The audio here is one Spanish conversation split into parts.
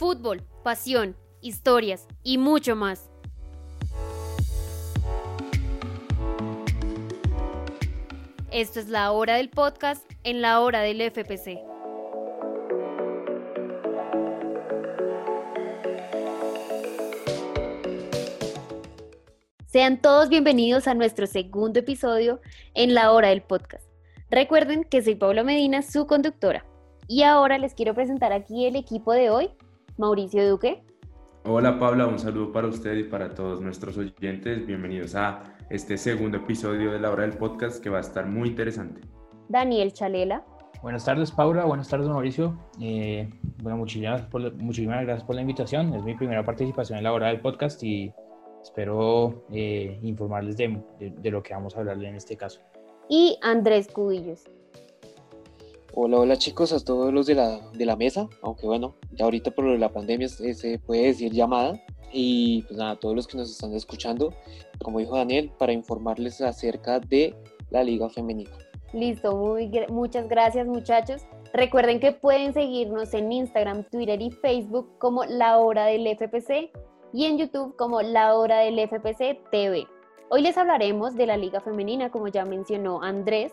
Fútbol, pasión, historias y mucho más. Esto es la hora del podcast en la hora del FPC. Sean todos bienvenidos a nuestro segundo episodio en la hora del podcast. Recuerden que soy Paula Medina, su conductora. Y ahora les quiero presentar aquí el equipo de hoy. Mauricio Duque. Hola Paula, un saludo para usted y para todos nuestros oyentes. Bienvenidos a este segundo episodio de la hora del podcast que va a estar muy interesante. Daniel Chalela. Buenas tardes Paula, buenas tardes Mauricio. Eh, bueno, muchísimas, muchísimas gracias por la invitación. Es mi primera participación en la hora del podcast y espero eh, informarles de, lo que vamos a hablarle en este caso. Y Andrés Cubillos. Hola, hola chicos, a todos los de la, de la mesa, aunque bueno, ya ahorita por la pandemia se puede decir llamada. Y pues nada, a todos los que nos están escuchando, como dijo Daniel, para informarles acerca de la Liga Femenina. Listo, muy, muchas gracias muchachos. Recuerden que pueden seguirnos en Instagram, Twitter y Facebook como La Hora del FPC y en YouTube como La Hora del FPC TV. Hoy les hablaremos de la Liga Femenina, como ya mencionó Andrés,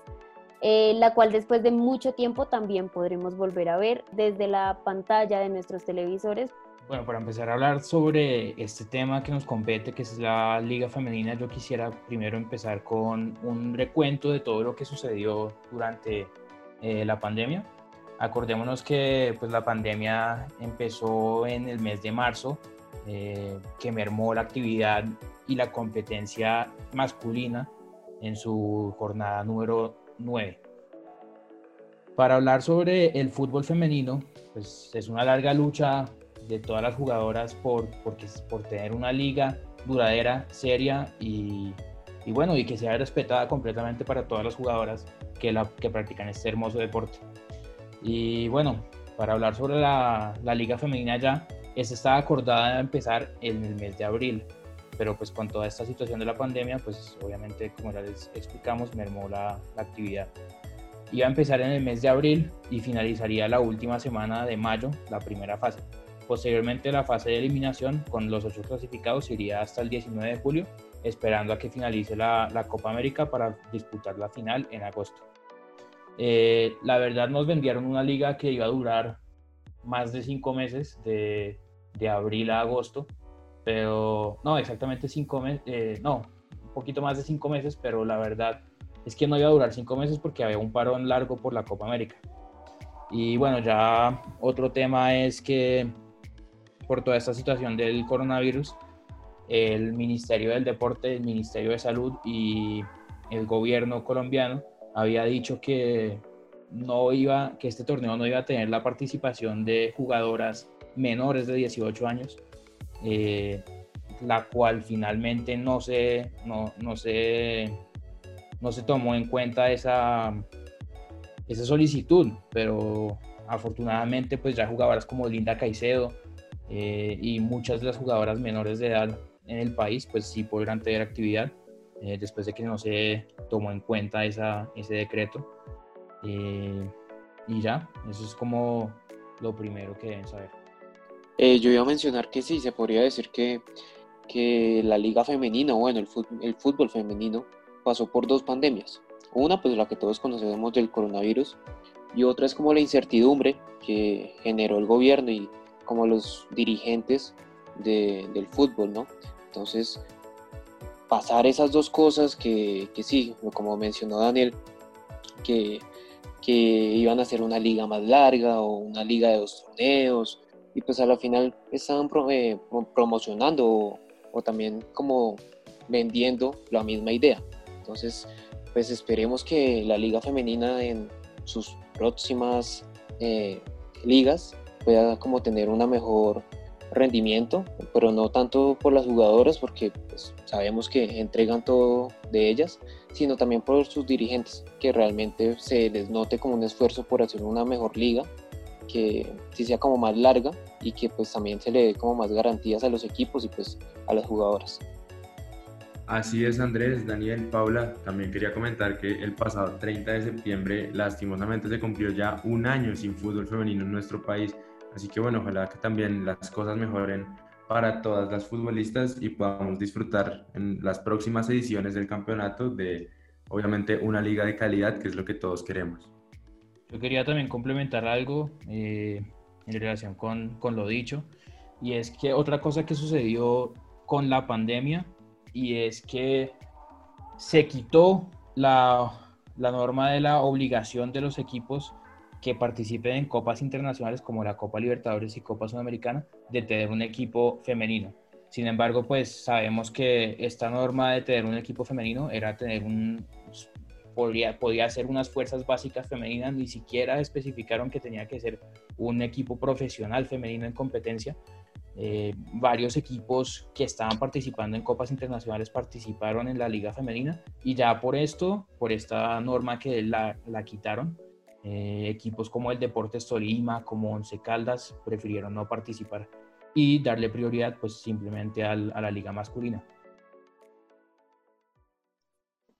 eh, la cual después de mucho tiempo también podremos volver a ver desde la pantalla de nuestros televisores. Bueno, para empezar a hablar sobre este tema que nos compete, que es la Liga Femenina, yo quisiera primero empezar con un recuento de todo lo que sucedió durante eh, la pandemia. Acordémonos que pues, la pandemia empezó en el mes de marzo eh, que mermó la actividad y la competencia masculina en su jornada número 9. Para hablar sobre el fútbol femenino, pues es una larga lucha de todas las jugadoras por, por, tener una liga duradera, seria y, bueno, y que sea respetada completamente para todas las jugadoras que, la, que practican este hermoso deporte. Y bueno, para hablar sobre la, la liga femenina ya, esta estaba acordada a empezar en el mes de abril, pero pues con toda esta situación de la pandemia, pues obviamente, como ya les explicamos, mermó la, la actividad. Iba a empezar en el mes de abril y finalizaría la última semana de mayo, la primera fase. Posteriormente la fase de eliminación con los ocho clasificados iría hasta el 19 de julio, esperando a que finalice la, la Copa América para disputar la final en agosto. Eh, la verdad nos vendieron una liga que iba a durar más de cinco meses, de, de abril a agosto, pero no, exactamente cinco meses, eh, no, un poquito más de cinco meses, pero la verdad es que no iba a durar cinco meses porque había un parón largo por la Copa América. Y bueno, ya otro tema es que por toda esta situación del coronavirus, el Ministerio del Deporte, el Ministerio de Salud y el gobierno colombiano había dicho que no iba, que este torneo no iba a tener la participación de jugadoras menores de 18 años, eh, la cual finalmente no se, no, no, se, no se tomó en cuenta esa, esa solicitud, pero afortunadamente pues ya jugadoras como Linda Caicedo eh, y muchas de las jugadoras menores de edad en el país pues sí podrán tener actividad eh, después de que no se tomó en cuenta esa, ese decreto. y ya, eso es como lo primero que deben saber. Eh, yo iba a mencionar que sí, se podría decir que, que la liga femenina, bueno, el fútbol, femenino pasó por dos pandemias. Una, pues la que todos conocemos del coronavirus, y otra es como la incertidumbre que generó el gobierno y como los dirigentes de, del fútbol, ¿no? Entonces, pasar esas dos cosas que, que sí, como mencionó Daniel, que, que iban a ser una liga más larga o una liga de dos torneos y pues a la final estaban eh, promocionando o, también como vendiendo la misma idea. Entonces, pues esperemos que la liga femenina en sus próximas eh, ligas pueda como tener una mejor rendimiento, pero no tanto por las jugadoras, porque pues, sabemos que entregan todo de ellas, sino también por sus dirigentes, que realmente se les note como un esfuerzo por hacer una mejor liga que sí sea como más larga y que pues también se le dé como más garantías a los equipos y pues a las jugadoras. Así es Andrés, Daniel, Paula, también quería comentar que el pasado 30 de septiembre lastimosamente se cumplió ya un año sin fútbol femenino en nuestro país, Así que bueno, ojalá que también las cosas mejoren para todas las futbolistas y podamos disfrutar en las próximas ediciones del campeonato de obviamente una liga de calidad, que es lo que todos queremos. Yo quería también complementar algo eh, en relación con, con, lo dicho, y es que otra cosa que sucedió con la pandemia, y es que se quitó la, la norma de la obligación de los equipos que participen en copas internacionales como la Copa Libertadores y Copa Sudamericana de tener un equipo femenino. Sin embargo, pues sabemos que esta norma de tener un equipo femenino era tener un, podría, podía ser unas fuerzas básicas femeninas, ni siquiera especificaron que tenía que ser un equipo profesional femenino en competencia. Eh, varios equipos que estaban participando en copas internacionales participaron en la liga femenina y ya por esto, por esta norma que la, la quitaron, eh, equipos como el Deportes Tolima, como Once Caldas, prefirieron no participar y darle prioridad pues simplemente a la liga masculina.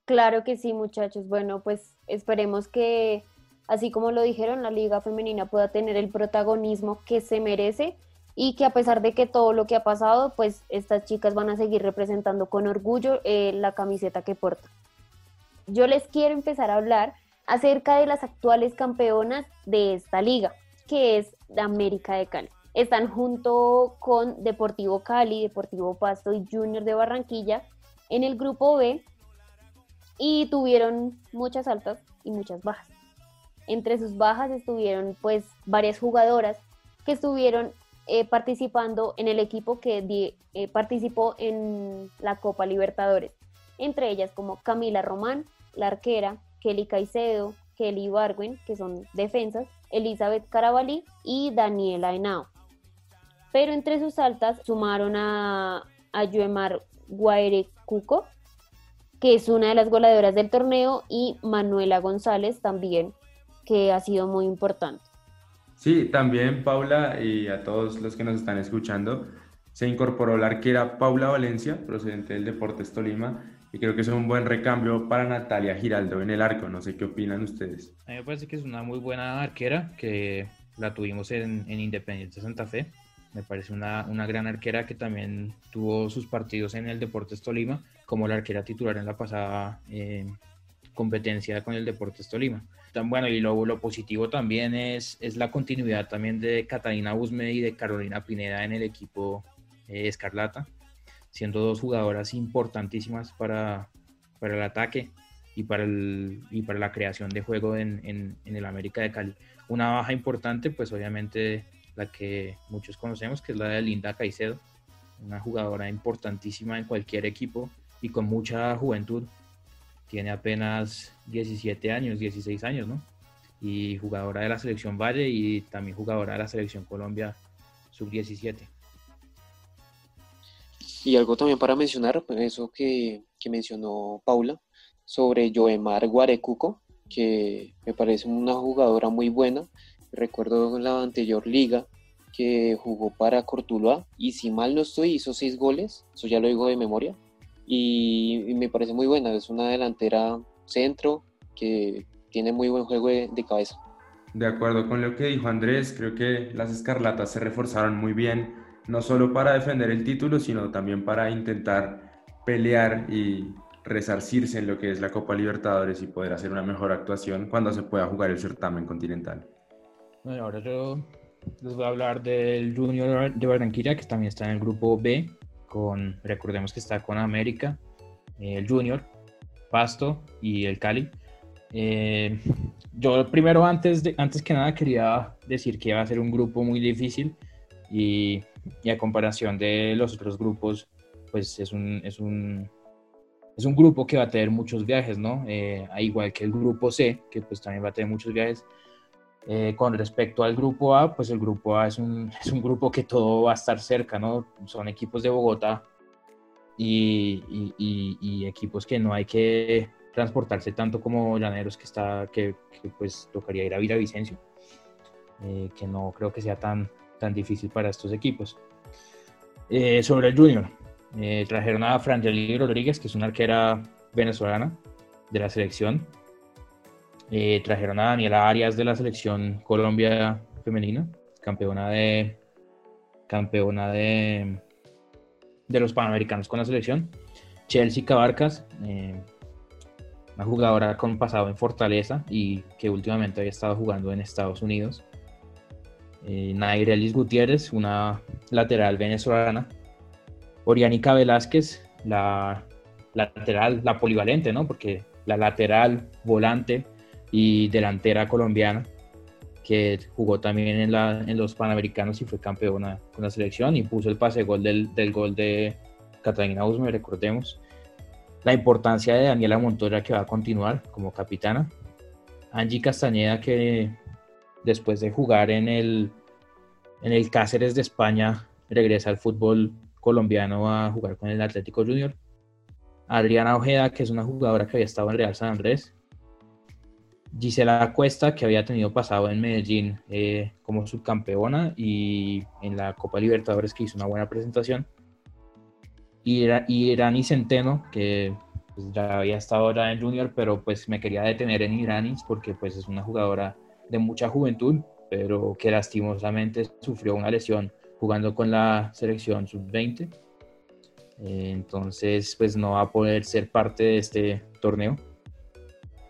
Claro que sí, muchachos. Bueno, pues esperemos que, así como lo dijeron, la liga femenina pueda tener el protagonismo que se merece y que a pesar de que todo lo que ha pasado, pues estas chicas van a seguir representando con orgullo eh, la camiseta que portan. Yo les quiero empezar a hablar acerca de las actuales campeonas de esta liga, que es la América de Cali. Están junto con Deportivo Cali, Deportivo Pasto y Junior de Barranquilla en el grupo B y tuvieron muchas altas y muchas bajas. Entre sus bajas estuvieron pues varias jugadoras que estuvieron eh, participando en el equipo que eh, participó en la Copa Libertadores, entre ellas como Camila Román, la arquera, Kelly Caicedo, Kelly Barwin, que son defensas, Elizabeth Carabalí y Daniela Henao. Pero entre sus altas sumaron a, a Yuemar Guairecuco, que es una de las goleadoras del torneo, y Manuela González también, que ha sido muy importante. Sí, también Paula y a todos los que nos están escuchando, se incorporó la arquera Paula Valencia, procedente del Deportes Tolima, y creo que es un buen recambio para Natalia Giraldo en el arco. No sé qué opinan ustedes. A mí me parece que es una muy buena arquera, que la tuvimos en, en Independiente Santa Fe. Me parece una, una, gran arquera que también tuvo sus partidos en el Deportes Tolima, como la arquera titular en la pasada eh, competencia con el Deportes Tolima. Tan bueno, y lo, lo positivo también es, es la continuidad también de Catalina Usme y de Carolina Pineda en el equipo eh, Escarlata, siendo dos jugadoras importantísimas para, para el ataque y para, el, y para la creación de juego en, en, en el América de Cali. Una baja importante, pues obviamente la que muchos conocemos, que es la de Linda Caicedo, una jugadora importantísima en cualquier equipo y con mucha juventud. Tiene apenas 17 años, 16 años, ¿no? Y jugadora de la selección Valle y también jugadora de la selección Colombia sub-17. Y algo también para mencionar, eso que, que mencionó Paula, sobre Joemar Guarecuco, que me parece una jugadora muy buena, Recuerdo la anterior liga que jugó para Cortuluá y si mal no estoy hizo seis goles, eso ya lo digo de memoria, y, me parece muy buena, es una delantera centro que tiene muy buen juego de, de, cabeza. De acuerdo con lo que dijo Andrés, creo que las Escarlatas se reforzaron muy bien, no solo para defender el título, sino también para intentar pelear y resarcirse en lo que es la Copa Libertadores y poder hacer una mejor actuación cuando se pueda jugar el certamen continental. Bueno, ahora yo les voy a hablar del Junior de Barranquilla, que también está en el grupo B, con, recordemos que está con América, el Junior, Pasto y el Cali. Eh, yo primero, antes, de, antes que nada, quería decir que va a ser un grupo muy difícil y, y a comparación de los otros grupos, pues es un, es un, es un grupo que va a tener muchos viajes, ¿no? Eh, igual que el grupo C, que pues también va a tener muchos viajes. Eh, con respecto al grupo A, pues el grupo A es un, es un, grupo que todo va a estar cerca, ¿no? Son equipos de Bogotá y, equipos que no hay que transportarse tanto como Llaneros, que, está, que, que pues tocaría ir a Villavicencio, eh, que no creo que sea tan, tan difícil para estos equipos. Eh, sobre el Junior, eh, trajeron a Frangeli Rodríguez, que es una arquera venezolana de la selección, eh, trajeron a Daniela Arias de la selección Colombia femenina. campeona de campeona de, de los Panamericanos con la selección. Chelsea Cabarcas, eh, una jugadora con pasado en Fortaleza y que últimamente había estado jugando en Estados Unidos. Eh, Nairelis Gutiérrez, una lateral venezolana. Oriánica Velázquez, la lateral, la polivalente, ¿no? Porque la lateral, volante y delantera colombiana, que jugó también en, la, en los Panamericanos y fue campeona con la selección y puso el pase gol del, del gol de Catalina Usme, recordemos. La importancia de Daniela Montoya que va a continuar como capitana. Angie Castañeda que después de jugar en el, en el Cáceres de España regresa al fútbol colombiano a jugar con el Atlético Junior. Adriana Ojeda, que es una jugadora que había estado en Real San Andrés. Gisela Cuesta, que había tenido pasado en Medellín eh, como subcampeona y en la Copa Libertadores que hizo una buena presentación. Y, era, y Irani Centeno, que pues, ya había estado ahora en Junior, pero pues me quería detener en Iranis porque pues es una jugadora de mucha juventud, pero que lastimosamente sufrió una lesión jugando con la selección sub-20 eh, entonces, pues no va a poder ser parte de este torneo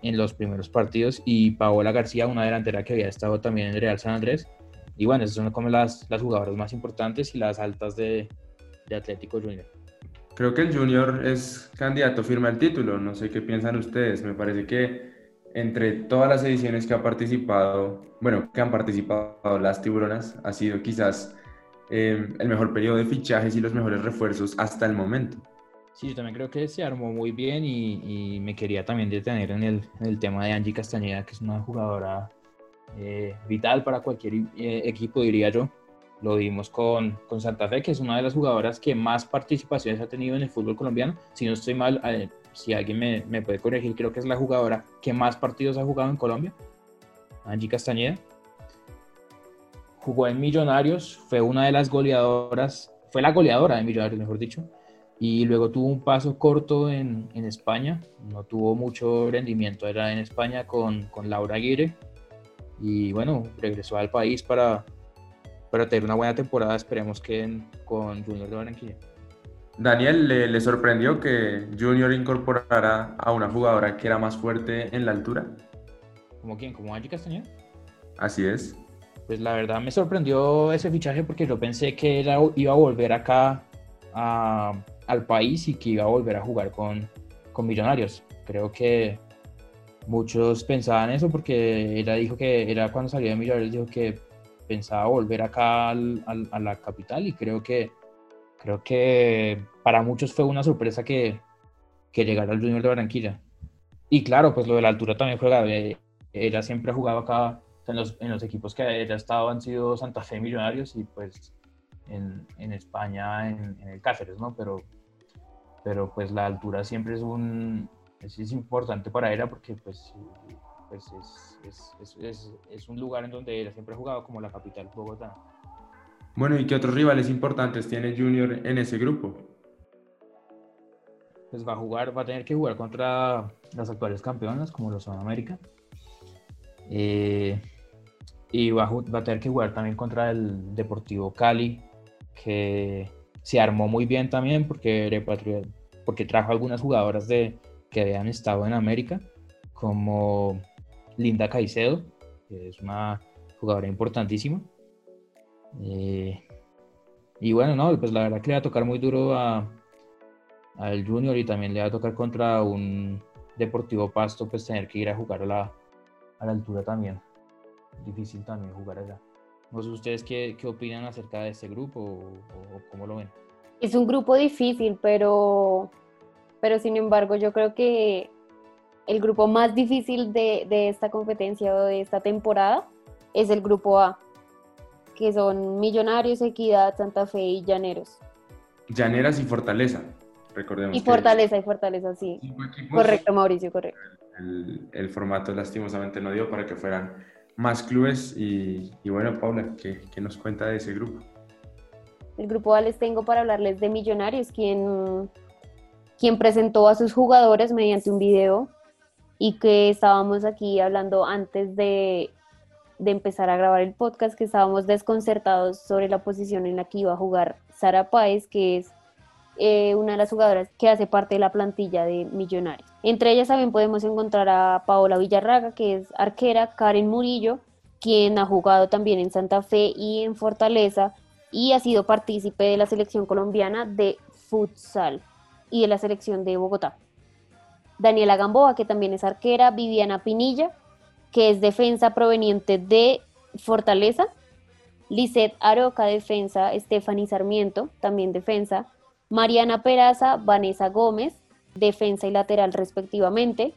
en los primeros partidos. Y Paola García, una delantera que había estado también en Real San Andrés. Y bueno, esas son como las, las jugadoras más importantes y las altas de, de Atlético Junior. Creo que el Junior es candidato firme al título. No sé qué piensan ustedes. Me parece que entre todas las ediciones que ha participado, bueno, que han participado las tiburonas, ha sido quizás Em, el mejor periodo de fichajes y los mejores refuerzos hasta el momento. Sí, yo también creo que se armó muy bien y, me quería también detener en el, tema de Angie Castañeda, que es una jugadora eh, vital para cualquier eh, equipo, diría yo. Lo vimos con, con, Santa Fe, que es una de las jugadoras que más participaciones ha tenido en el fútbol colombiano. Si no estoy mal, eh, si alguien me, me puede corregir, creo que es la jugadora que más partidos ha jugado en Colombia, Angie Castañeda jugó en Millonarios, fue una de las goleadoras, fue la goleadora de Millonarios, mejor dicho, y luego tuvo un paso corto en, en España, no tuvo mucho rendimiento, era en España con, con, Laura Aguirre, y bueno, regresó al país para, para tener una buena temporada, esperemos que con Junior de Barranquilla. Daniel, ¿le, ¿le, sorprendió que Junior incorporara a una jugadora que era más fuerte en la altura? ¿Como quién? ¿Como Angie Castañeda? Así es pues la verdad me sorprendió ese fichaje porque yo pensé que era, iba a volver acá al país y que iba a volver a jugar con, con Millonarios. Creo que muchos pensaban eso porque ella dijo que era cuando salió de Millonarios, dijo que pensaba volver acá al, a la capital y creo que, creo que para muchos fue una sorpresa que, que llegara al Junior de Barranquilla. Y claro, pues lo de la altura también juega. Eh, ella siempre ha jugado acá en los, en los equipos que haya estado han sido Santa Fe Millonarios y pues en, en España en, el Cáceres, ¿no? Pero, pero pues la altura siempre es un es, es importante para ella porque pues, pues es, es, es, un lugar en donde ella siempre ha jugado como la capital Bogotá. Bueno, ¿y qué otros rivales importantes tiene Junior en ese grupo? Pues va a jugar, va a tener que jugar contra las actuales campeonas como los son América. Eh, y va a, tener que jugar también contra el Deportivo Cali, que se armó muy bien también porque, porque trajo algunas jugadoras de, que habían estado en América, como Linda Caicedo, que es una jugadora importantísima. Eh, y bueno, no, pues la verdad que le va a tocar muy duro a, al Junior y también le va a tocar contra un Deportivo Pasto, pues tener que ir a jugar a la, a la altura también difícil también jugar allá. No sé ustedes qué, qué opinan acerca de este grupo o, cómo lo ven. Es un grupo difícil, pero, pero sin embargo yo creo que el grupo más difícil de, de esta competencia o de esta temporada es el grupo A, que son Millonarios, Equidad, Santa Fe y Llaneros. Llaneras y Fortaleza, recordemos. Y Fortaleza, y Fortaleza, sí. Correcto, Mauricio, correcto. El, el, formato lastimosamente no dio para que fueran más clubes y, bueno, Paula, ¿qué, ¿qué, nos cuenta de ese grupo? El grupo les tengo para hablarles de Millonarios, quien, quien presentó a sus jugadores mediante un video y que estábamos aquí hablando antes de, de empezar a grabar el podcast que estábamos desconcertados sobre la posición en la que iba a jugar Sara Páez, que es eh, una de las jugadoras que hace parte de la plantilla de Millonarios. Entre ellas también podemos encontrar a Paola Villarraga, que es arquera, Karen Murillo, quien ha jugado también en Santa Fe y en Fortaleza y ha sido partícipe de la selección colombiana de futsal y de la selección de Bogotá. Daniela Gamboa, que también es arquera, Viviana Pinilla, que es defensa proveniente de Fortaleza, Lisette Aroca, defensa, Stephanie Sarmiento, también defensa, Mariana Peraza, Vanessa Gómez, defensa y lateral respectivamente,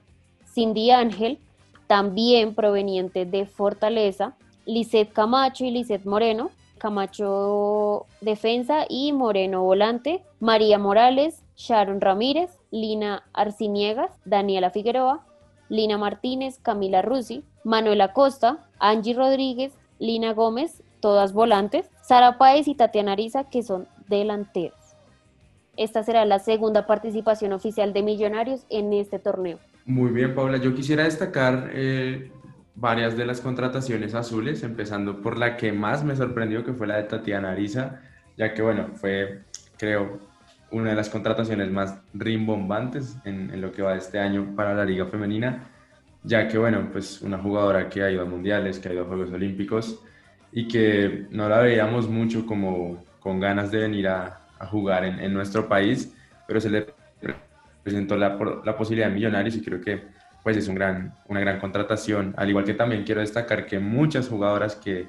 Cindy Ángel, también proveniente de Fortaleza, Lisette Camacho y Lisette Moreno, Camacho defensa y Moreno volante, María Morales, Sharon Ramírez, Lina Arciniegas, Daniela Figueroa, Lina Martínez, Camila Rusi, Manuela Costa, Angie Rodríguez, Lina Gómez, todas volantes, Sara Páez y Tatiana Ariza, que son delanteros. Esta será la segunda participación oficial de Millonarios en este torneo. Muy bien, Paula. Yo quisiera destacar eh, varias de las contrataciones azules, empezando por la que más me sorprendió, que fue la de Tatiana Ariza, ya que, bueno, fue, creo, una de las contrataciones más rimbombantes en, lo que va de este año para la Liga Femenina, ya que, bueno, pues una jugadora que ha ido a mundiales, que ha ido a Juegos Olímpicos y que no la veíamos mucho como con ganas de venir a, jugar en, en, nuestro país, pero se le presentó la, la posibilidad de millonarios y creo que pues es un gran, una gran contratación. Al igual que también quiero destacar que muchas jugadoras que,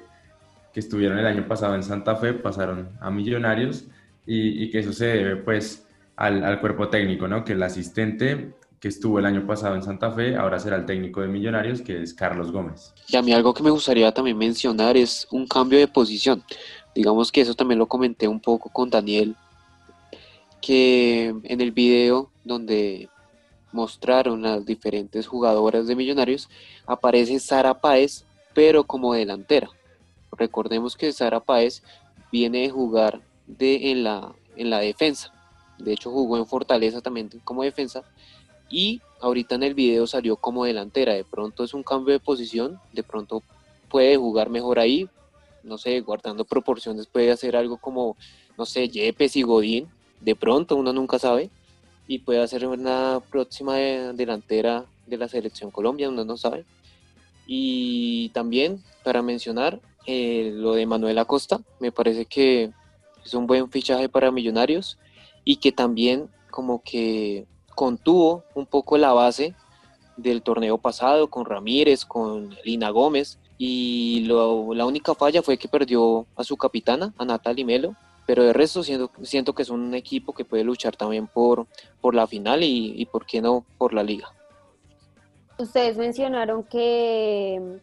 que estuvieron el año pasado en Santa Fe pasaron a Millonarios y, y que eso se debe pues al, al, cuerpo técnico, ¿no? Que el asistente que estuvo el año pasado en Santa Fe ahora será el técnico de Millonarios, que es Carlos Gómez. Y a mí algo que me gustaría también mencionar es un cambio de posición. Digamos que eso también lo comenté un poco con Daniel, que en el video donde mostraron las diferentes jugadoras de Millonarios, aparece Sara Páez, pero como delantera. Recordemos que Sara Páez viene de jugar de, en, la, en la defensa. De hecho, jugó en Fortaleza también como defensa. Y ahorita en el video salió como delantera. De pronto es un cambio de posición. De pronto puede jugar mejor ahí. No sé, guardando proporciones puede hacer algo como, no sé, Yepes y Godín. De pronto uno nunca sabe y puede ser una próxima delantera de la selección Colombia, uno no sabe. Y también para mencionar eh, lo de Manuel Acosta, me parece que es un buen fichaje para Millonarios y que también como que contuvo un poco la base del torneo pasado con Ramírez, con Lina Gómez y la única falla fue que perdió a su capitana, a Natalie Melo, pero de resto siento, siento que es un equipo que puede luchar también por, por la final y, y, por qué no, por la liga. Ustedes mencionaron que,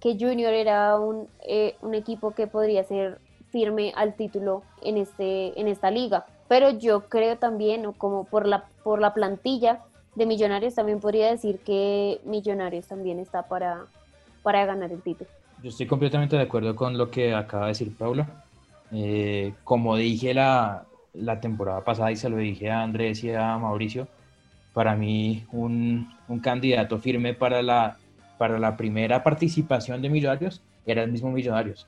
que Junior era un, eh, un equipo que podría ser firme al título en, este, en esta liga, pero yo creo también, como por la, por la plantilla de Millonarios, también podría decir que Millonarios también está para, para ganar el título. Yo estoy completamente de acuerdo con lo que acaba de decir Paula eh, como dije la, la, temporada pasada y se lo dije a Andrés y a Mauricio, para mí un, un, candidato firme para la, para la primera participación de Millonarios era el mismo Millonarios,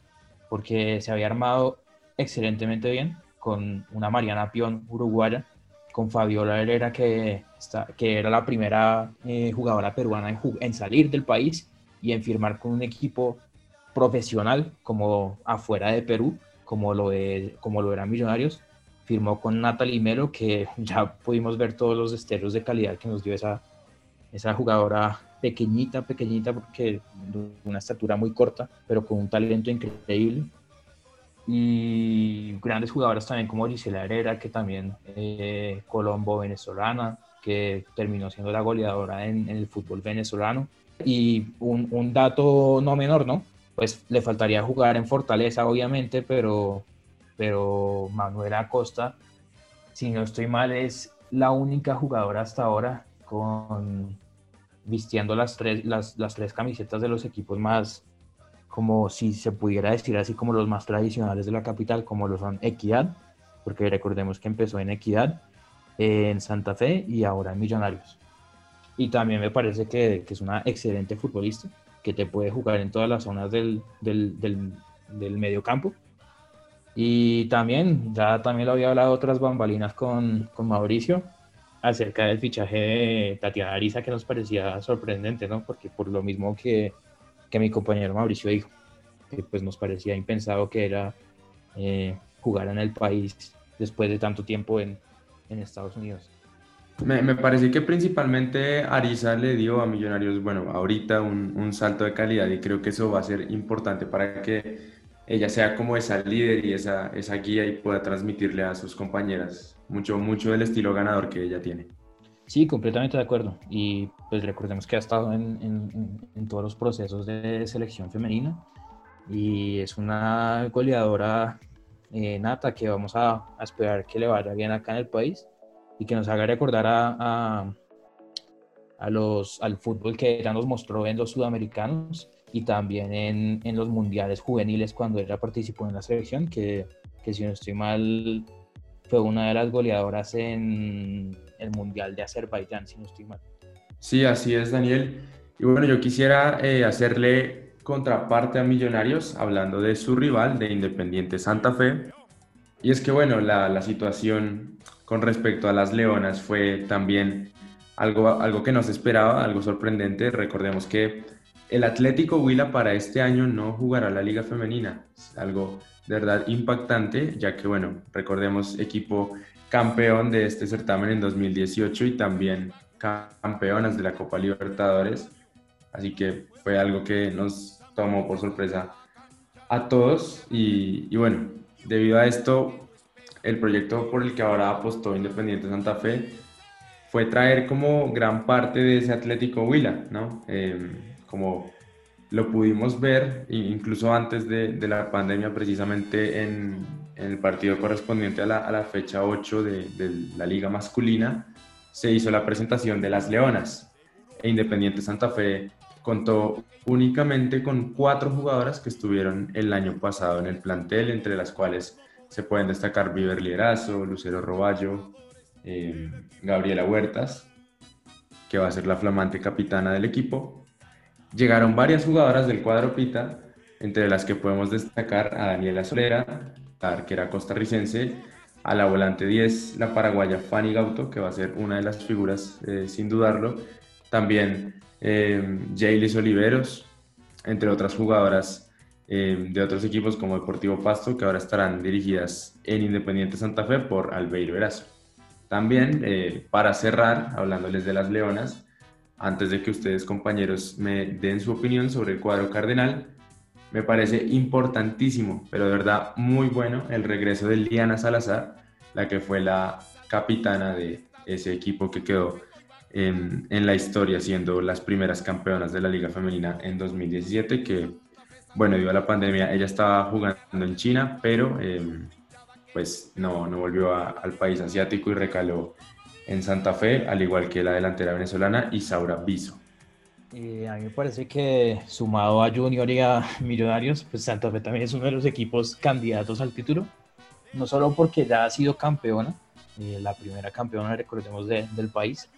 porque se había armado excelentemente bien con una Mariana Pion uruguaya, con Fabiola Herrera, que, está, que era la primera eh, jugadora peruana en, en salir del país y en firmar con un equipo profesional como afuera de Perú como lo, de, como lo eran Millonarios. Firmó con Natalie Melo, que ya pudimos ver todos los destellos de calidad que nos dio esa, esa jugadora pequeñita, pequeñita, porque de una estatura muy corta, pero con un talento increíble. Y grandes jugadoras también como Gisela Herrera, que también eh, Colombo venezolana, que terminó siendo la goleadora en, en el fútbol venezolano. Y un, un, dato no menor, ¿no? Pues le faltaría jugar en Fortaleza, obviamente, pero, pero Manuela Acosta, si no estoy mal, es la única jugadora hasta ahora con vistiendo las tres, las, las tres camisetas de los equipos más, como si se pudiera decir así, como los más tradicionales de la capital, como lo son Equidad, porque recordemos que empezó en Equidad, en Santa Fe y ahora en Millonarios. Y también me parece que, que es una excelente futbolista que te puede jugar en todas las zonas del, del, del, medio campo. Y también, ya también lo había hablado otras bambalinas con, con Mauricio acerca del fichaje de Tatiana Ariza que nos parecía sorprendente, ¿no? Porque por lo mismo que, que mi compañero Mauricio dijo, que pues nos parecía impensado que era eh, jugar en el país después de tanto tiempo en, en Estados Unidos. Me, me, parece que principalmente Ariza le dio a Millonarios, bueno, ahorita un, un, salto de calidad y creo que eso va a ser importante para que ella sea como esa líder y esa, esa guía y pueda transmitirle a sus compañeras mucho, mucho del estilo ganador que ella tiene. Sí, completamente de acuerdo. Y pues recordemos que ha estado en, en, todos los procesos de selección femenina y es una goleadora eh, nata que vamos a, a, esperar que le vaya bien acá en el país y que nos haga recordar a, a, los, al fútbol que ella nos mostró en los sudamericanos y también en, en, los mundiales juveniles cuando ella participó en la selección, que, que si no estoy mal fue una de las goleadoras en el mundial de Azerbaiyán, si no estoy mal. Sí, así es, Daniel. Y bueno, yo quisiera eh, hacerle contraparte a Millonarios, hablando de su rival, de Independiente Santa Fe. Y es que, bueno, la, la situación con respecto a las Leonas fue también algo, algo que no se esperaba, algo sorprendente. Recordemos que el Atlético Huila para este año no jugará la Liga Femenina. Es algo de verdad impactante, ya que, bueno, recordemos equipo campeón de este certamen en 2018 y también campeonas de la Copa Libertadores. Así que fue algo que nos tomó por sorpresa a todos y bueno, debido a esto el proyecto por el que ahora apostó Independiente Santa Fe fue traer como gran parte de ese Atlético Huila, ¿no? Em, como lo pudimos ver incluso antes de, la pandemia, precisamente en, el partido correspondiente a la, a la fecha 8 de, de, la liga masculina, se hizo la presentación de las Leonas. E Independiente Santa Fe contó únicamente con cuatro jugadoras que estuvieron el año pasado en el plantel, entre las cuales se pueden destacar Viver Lierazo, Lucero Roballo, eh, Gabriela Huertas, que va a ser la flamante capitana del equipo. Llegaron varias jugadoras del cuadro Pita, entre las que podemos destacar a Daniela Solera, la arquera costarricense, a la volante 10, la paraguaya Fanny Gauto, que va a ser una de las figuras eh, sin dudarlo. También eh, Jaylis Oliveros, entre otras jugadoras eh, de otros equipos como Deportivo Pasto, que ahora estarán dirigidas en Independiente Santa Fe por Albeiro Erazo. También, eh, para cerrar, hablándoles de las Leonas, antes de que ustedes, compañeros, me den su opinión sobre el cuadro cardenal, me parece importantísimo, pero de verdad muy bueno, el regreso de Liana Salazar, la que fue la capitana de ese equipo que quedó en, en la historia siendo las primeras campeonas de la Liga Femenina en 2017, que bueno, debido a la pandemia, ella estaba jugando en China, pero em, pues no, no volvió al país asiático y recaló en Santa Fe, al igual que la delantera venezolana Isaura Biso. a mí me parece que sumado a Junior y a Millonarios, pues Santa Fe también es uno de los equipos candidatos al título, no solo porque ya ha sido campeona, eh, la primera campeona, recordemos, del país,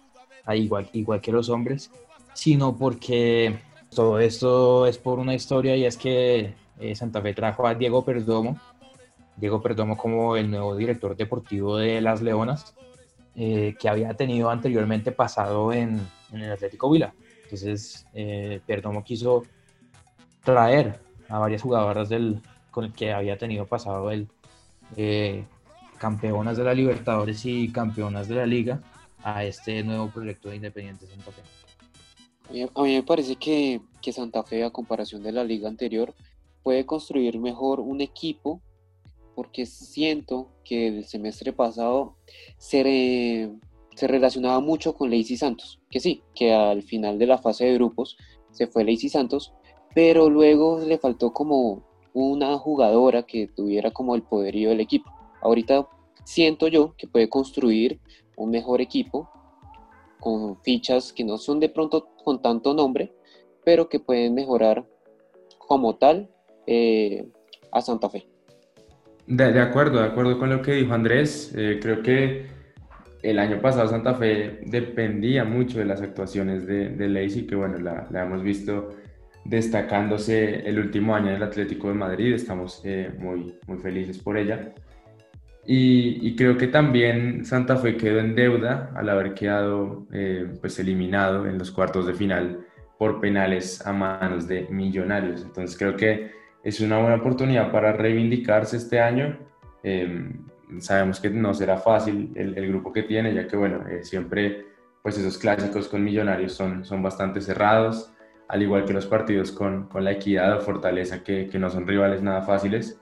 igual, igual que los hombres, sino porque todo esto es por una historia y es que eh, Santa Fe trajo a Diego Perdomo, Diego Perdomo como el nuevo director deportivo de las Leonas, eh, que había tenido anteriormente pasado en, el Atlético Huila. Entonces, eh, Perdomo quiso traer a varias jugadoras del, con el que había tenido pasado el campeonas de la Libertadores y campeonas de la Liga a este nuevo proyecto de Independiente Santa Fe. A mí me parece que, que, Santa Fe, a comparación de la liga anterior, puede construir mejor un equipo porque siento que el semestre pasado se, se relacionaba mucho con Lacey Santos, que sí, que al final de la fase de grupos se fue Lacey Santos, pero luego le faltó como una jugadora que tuviera como el poderío del equipo. Ahorita siento yo que puede construir un mejor equipo con fichas que no son de pronto con tanto nombre, pero que pueden mejorar como tal eh, a Santa Fe. De, de, acuerdo, de acuerdo con lo que dijo Andrés. Eh, creo que el año pasado Santa Fe dependía mucho de las actuaciones de, de Lacey, que bueno, la, la, hemos visto destacándose el último año en el Atlético de Madrid. Estamos eh, muy, muy felices por ella. Y, creo que también Santa Fe quedó en deuda al haber quedado eh, pues eliminado en los cuartos de final por penales a manos de millonarios. Entonces creo que es una buena oportunidad para reivindicarse este año. Em, sabemos que no será fácil el, grupo que tiene, ya que bueno, eh, siempre pues esos clásicos con millonarios son, son bastante cerrados, al igual que los partidos con, con la equidad o fortaleza, que, que, no son rivales nada fáciles.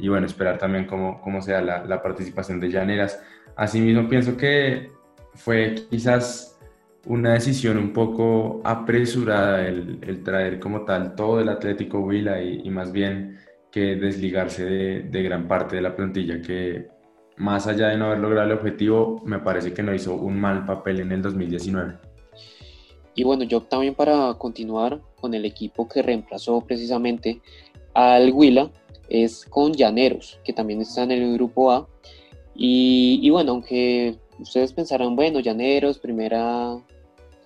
Y bueno, esperar también cómo, cómo sea la, la participación de Llaneras. Asimismo, pienso que fue quizás una decisión un poco apresurada el, el, traer como tal todo el Atlético Huila y, y más bien que desligarse de, de, gran parte de la plantilla que más allá de no haber logrado el objetivo, me parece que no hizo un mal papel en el 2019. Y bueno, yo también para continuar con el equipo que reemplazó precisamente al Huila, es con Llaneros, que también está en el grupo A. Y, y bueno, aunque ustedes pensarán, bueno, Llaneros, primera,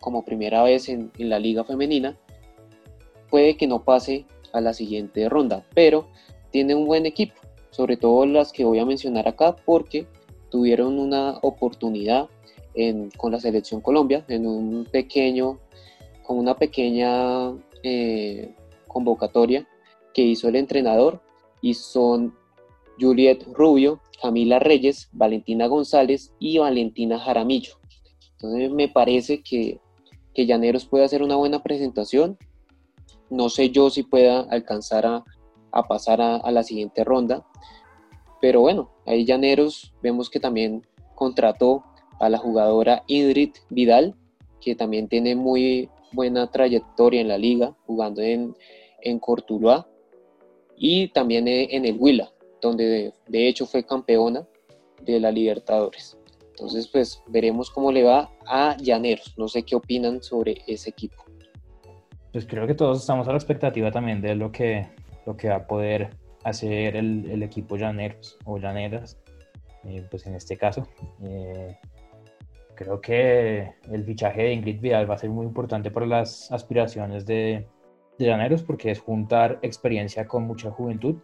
como primera vez en, en la liga femenina, puede que no pase a la siguiente ronda, pero tiene un buen equipo sobre todo las que voy a mencionar acá, porque tuvieron una oportunidad con la selección Colombia, en un pequeño, con una pequeña eh, convocatoria que hizo el entrenador, y son Juliet Rubio, Camila Reyes, Valentina González y Valentina Jaramillo. Entonces me parece que, que Llaneros puede hacer una buena presentación. No sé yo si pueda alcanzar a, a pasar a, la siguiente ronda. Pero bueno, ahí Llaneros vemos que también contrató a la jugadora Idrit Vidal, que también tiene muy buena trayectoria en la liga, jugando en, en Cortuluá y también en el Huila, donde de, hecho fue campeona de la Libertadores. Entonces, pues veremos cómo le va a Llaneros. No sé qué opinan sobre ese equipo. Pues creo que todos estamos a la expectativa también de lo que lo que va a poder hacer el, el equipo llaneros o llaneras, eh, pues en este caso. Eh, creo que el fichaje de Ingrid Vidal va a ser muy importante para las aspiraciones de, de llaneros porque es juntar experiencia con mucha juventud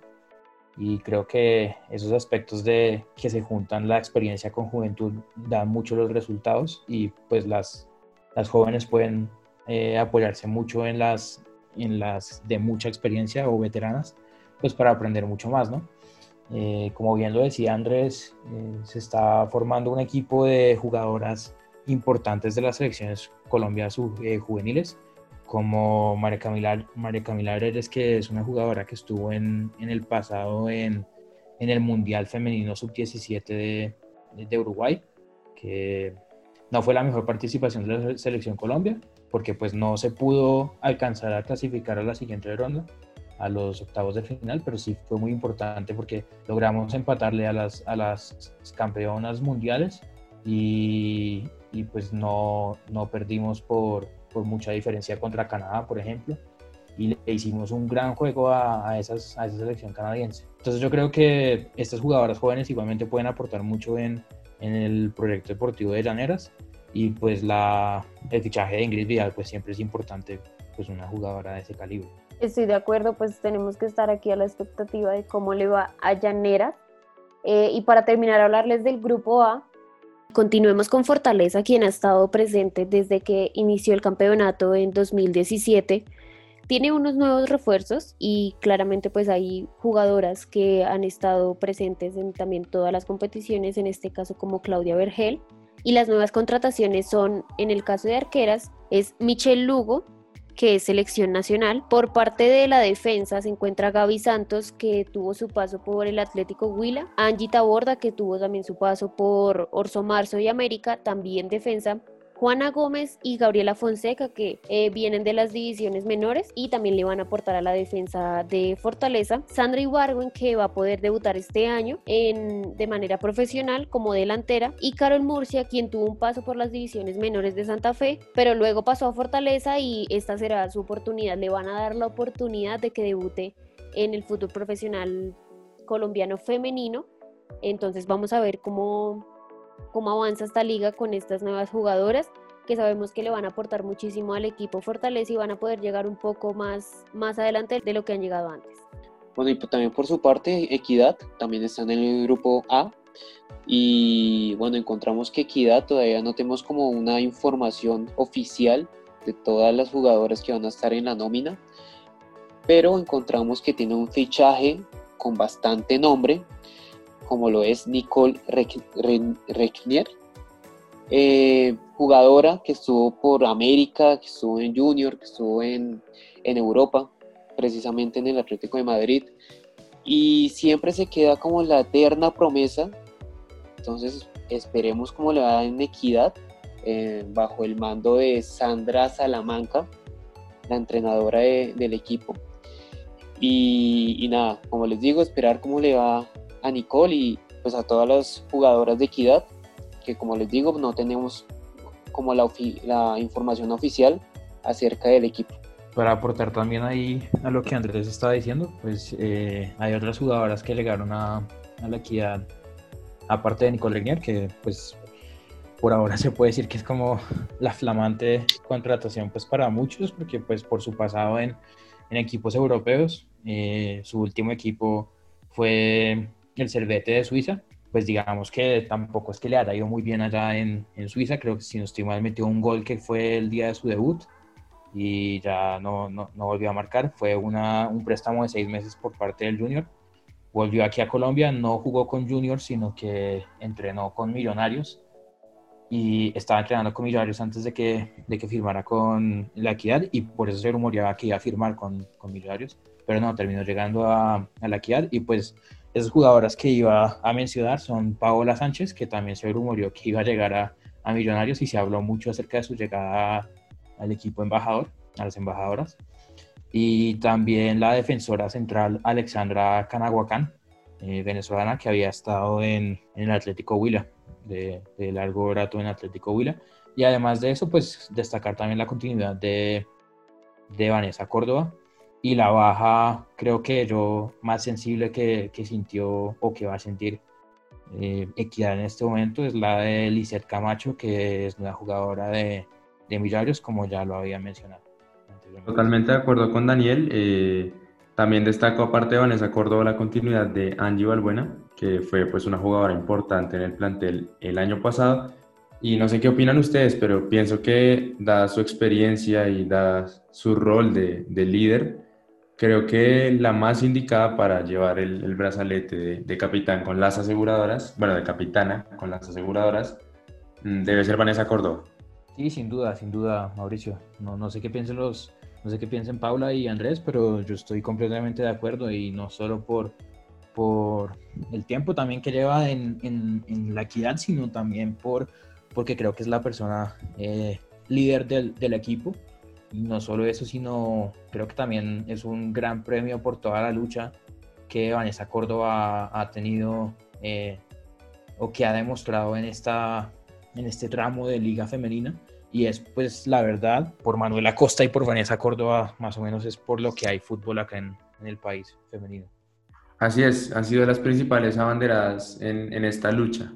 y creo que esos aspectos de que se juntan la experiencia con juventud dan mucho los resultados y pues las, las jóvenes pueden eh, apoyarse mucho en las en las de mucha experiencia o veteranas, pues para aprender mucho más, ¿no? Eh, como bien lo decía Andrés, eh, se está formando un equipo de jugadoras importantes de las selecciones Colombia juveniles, como María Camila, María Camila que es una jugadora que estuvo en, en el pasado en, en, el Mundial Femenino Sub-17 de, de Uruguay, que no fue la mejor participación de la selección Colombia, porque pues no se pudo alcanzar a clasificar a la siguiente ronda, a los octavos de final, pero sí fue muy importante porque logramos empatarle a las, a las campeonas mundiales y, y pues no, no perdimos por, por, mucha diferencia contra Canadá, por ejemplo, y le hicimos un gran juego a, a, esas, a esa selección canadiense. Entonces yo creo que estas jugadoras jóvenes igualmente pueden aportar mucho en, en el proyecto deportivo de Llaneras y pues la, el fichaje de Ingrid Vidal pues siempre es importante pues una jugadora de ese calibre. Estoy de acuerdo, pues tenemos que estar aquí a la expectativa de cómo le va a Llaneras. Eh, y para terminar, hablarles del grupo A. Continuemos con Fortaleza, quien ha estado presente desde que inició el campeonato en 2017. Tiene unos nuevos refuerzos y claramente pues hay jugadoras que han estado presentes en también todas las competiciones, en este caso como Claudia Vergel, y las nuevas contrataciones son, en el caso de arqueras, es Michelle Lugo, que es selección nacional. Por parte de la defensa se encuentra Gaby Santos, que tuvo su paso por el Atlético Huila, Angie Taborda, que tuvo también su paso por Orso Marzo y América, también defensa, Juana Gómez y Gabriela Fonseca, que eh, vienen de las divisiones menores y también le van a aportar a la defensa de Fortaleza. Sandra Ibargüen, que va a poder debutar este año en, de manera profesional como delantera. Y Carol Murcia, quien tuvo un paso por las divisiones menores de Santa Fe, pero luego pasó a Fortaleza y esta será su oportunidad. Le van a dar la oportunidad de que debute en el fútbol profesional colombiano femenino. Entonces vamos a ver cómo, cómo avanza esta liga con estas nuevas jugadoras que sabemos que le van a aportar muchísimo al equipo Fortaleza y van a poder llegar un poco más, más adelante de lo que han llegado antes. Bueno, y también por su parte, Equidad también está en el grupo A. Y bueno, encontramos que Equidad todavía no tenemos como una información oficial de todas las jugadoras que van a estar en la nómina, pero encontramos que tiene un fichaje con bastante nombre, como lo es Nicole Reckner, eh, jugadora que estuvo por América, que estuvo en Junior, que estuvo en, en Europa, precisamente en el Atlético de Madrid, y siempre se queda como la eterna promesa, entonces esperemos cómo le va en equidad eh, bajo el mando de Sandra Salamanca, la entrenadora del equipo. Y, nada, como les digo, esperar cómo le va a Nicole y pues a todas las jugadoras de equidad, que como les digo, no tenemos como la, la información oficial acerca del equipo. Para aportar también ahí a lo que Andrés estaba diciendo, pues eh, hay otras jugadoras que llegaron a, a la equidad, aparte de Nicole Regnier, que pues por ahora se puede decir que es como la flamante contratación pues para muchos, porque pues por su pasado en, en equipos europeos, eh, su último equipo fue el Cervete de Suiza, pues digamos que tampoco es que le haya ido muy bien allá en, en Suiza, creo que si no estoy mal metió un gol que fue el día de su debut y ya no, no, no volvió a marcar, fue una, un préstamo de seis meses por parte del Junior, volvió aquí a Colombia, no jugó con Junior, sino que entrenó con Millonarios y estaba entrenando con Millonarios antes de que, de que firmara con la Equidad y por eso se rumoreaba que iba a firmar con, con Millonarios, pero no, terminó llegando a, a, la Equidad y pues esas jugadoras que iba a mencionar son Paola Sánchez, que también se rumoreó que iba a llegar a, a Millonarios y se habló mucho acerca de su llegada al equipo embajador, a las embajadoras, y también la defensora central Alexandra Canahuacán, eh, venezolana, que había estado en, en el Atlético Huila de, largo rato en Atlético Huila. Y además de eso, pues destacar también la continuidad de, de Vanessa Córdoba y la baja, creo que yo más sensible que, que sintió o que va a sentir eh, Equidad en este momento es la de Lizeth Camacho, que es una jugadora de, de como ya lo había mencionado. Totalmente de acuerdo con Daniel. Eh, también destaco, aparte de Vanessa Córdoba, la continuidad de Angie Balbuena, que fue pues una jugadora importante en el plantel el año pasado. Y no sé qué opinan ustedes, pero pienso que dada su experiencia y dada su rol de, de líder, creo que la más indicada para llevar el, brazalete de, de, capitán con las aseguradoras, bueno, de capitana con las aseguradoras, mm, debe ser Vanessa Córdoba. Sí, sin duda, sin duda, Mauricio. No, no sé qué piensen los, no sé qué piensen Paula y Andrés, pero yo estoy completamente de acuerdo y no solo por, por el tiempo también que lleva en, en, la equidad, sino también por, porque creo que es la persona eh, líder del, del, equipo. Y no solo eso, sino creo que también es un gran premio por toda la lucha que Vanessa Córdoba ha tenido eh, o que ha demostrado en, esta, en este tramo de liga femenina y es pues la verdad por Manuela Costa y por Vanessa Córdoba más o menos es por lo que hay fútbol acá en, en el país femenino. Así es, han sido las principales abanderadas en, en, esta lucha.